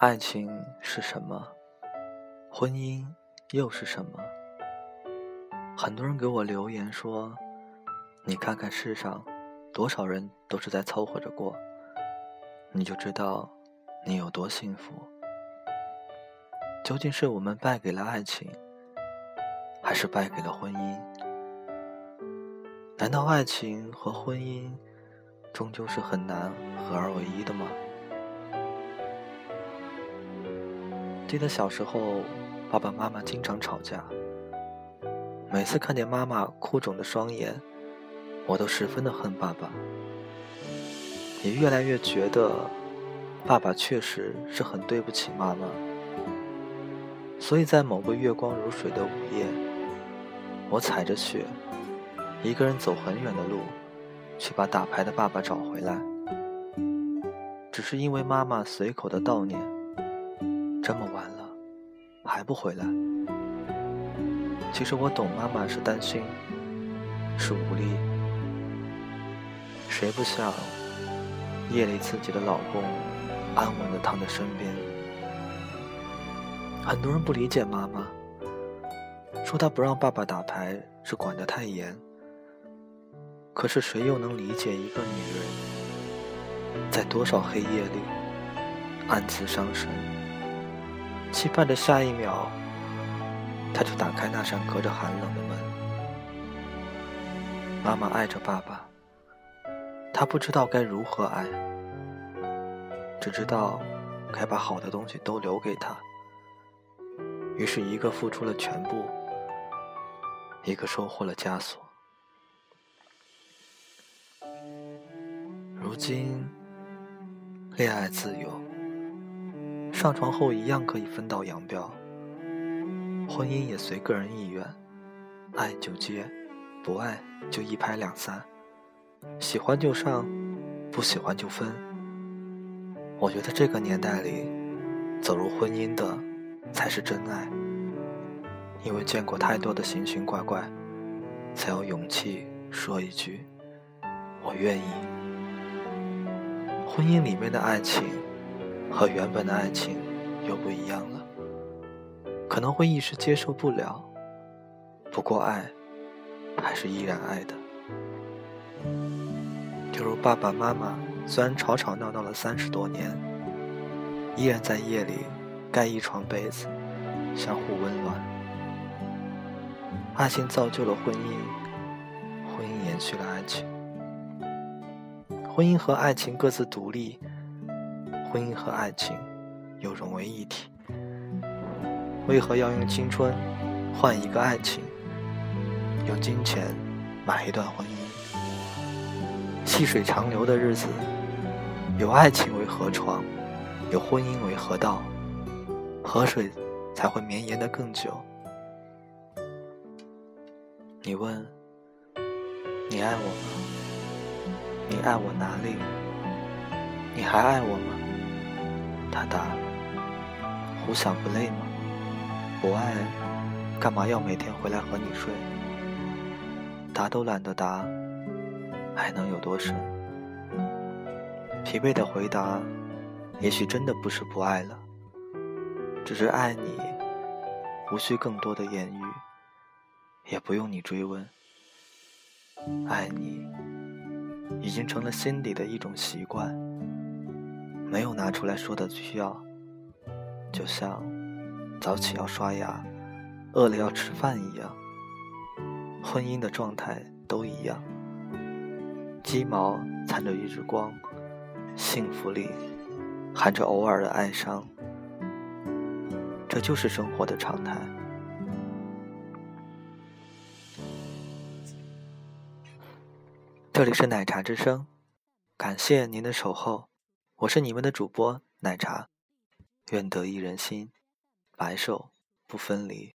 爱情是什么？婚姻又是什么？很多人给我留言说：“你看看世上多少人都是在凑合着过，你就知道你有多幸福。”究竟是我们败给了爱情，还是败给了婚姻？难道爱情和婚姻终究是很难合二为一的吗？记得小时候，爸爸妈妈经常吵架。每次看见妈妈哭肿的双眼，我都十分的恨爸爸，也越来越觉得爸爸确实是很对不起妈妈。所以在某个月光如水的午夜，我踩着雪，一个人走很远的路，去把打牌的爸爸找回来，只是因为妈妈随口的悼念。这么晚了，还不回来？其实我懂，妈妈是担心，是无力。谁不想夜里自己的老公安稳的躺在身边？很多人不理解妈妈，说她不让爸爸打牌是管得太严。可是谁又能理解一个女人，在多少黑夜里暗自伤神？期盼着下一秒，他就打开那扇隔着寒冷的门。妈妈爱着爸爸，他不知道该如何爱，只知道该把好的东西都留给他。于是，一个付出了全部，一个收获了枷锁。如今，恋爱自由。上床后一样可以分道扬镳，婚姻也随个人意愿，爱就接，不爱就一拍两散，喜欢就上，不喜欢就分。我觉得这个年代里，走入婚姻的才是真爱，因为见过太多的形形怪怪，才有勇气说一句“我愿意”。婚姻里面的爱情。和原本的爱情又不一样了，可能会一时接受不了，不过爱还是依然爱的。就如爸爸妈妈虽然吵吵闹闹了三十多年，依然在夜里盖一床被子，相互温暖。爱情造就了婚姻，婚姻延续了爱情，婚姻和爱情各自独立。婚姻和爱情又融为一体，为何要用青春换一个爱情？用金钱买一段婚姻？细水长流的日子，有爱情为河床，有婚姻为河道，河水才会绵延的更久。你问，你爱我吗？你爱我哪里？你还爱我吗？他答：“胡想不累吗？不爱，干嘛要每天回来和你睡？答都懒得答，还能有多深？疲惫的回答，也许真的不是不爱了，只是爱你，无需更多的言语，也不用你追问。爱你，已经成了心底的一种习惯。”没有拿出来说的需要，就像早起要刷牙，饿了要吃饭一样。婚姻的状态都一样，鸡毛掺着一缕光，幸福里含着偶尔的哀伤，这就是生活的常态。这里是奶茶之声，感谢您的守候。我是你们的主播奶茶，愿得一人心，白首不分离。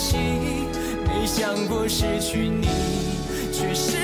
的勇气。没想过失去你，却是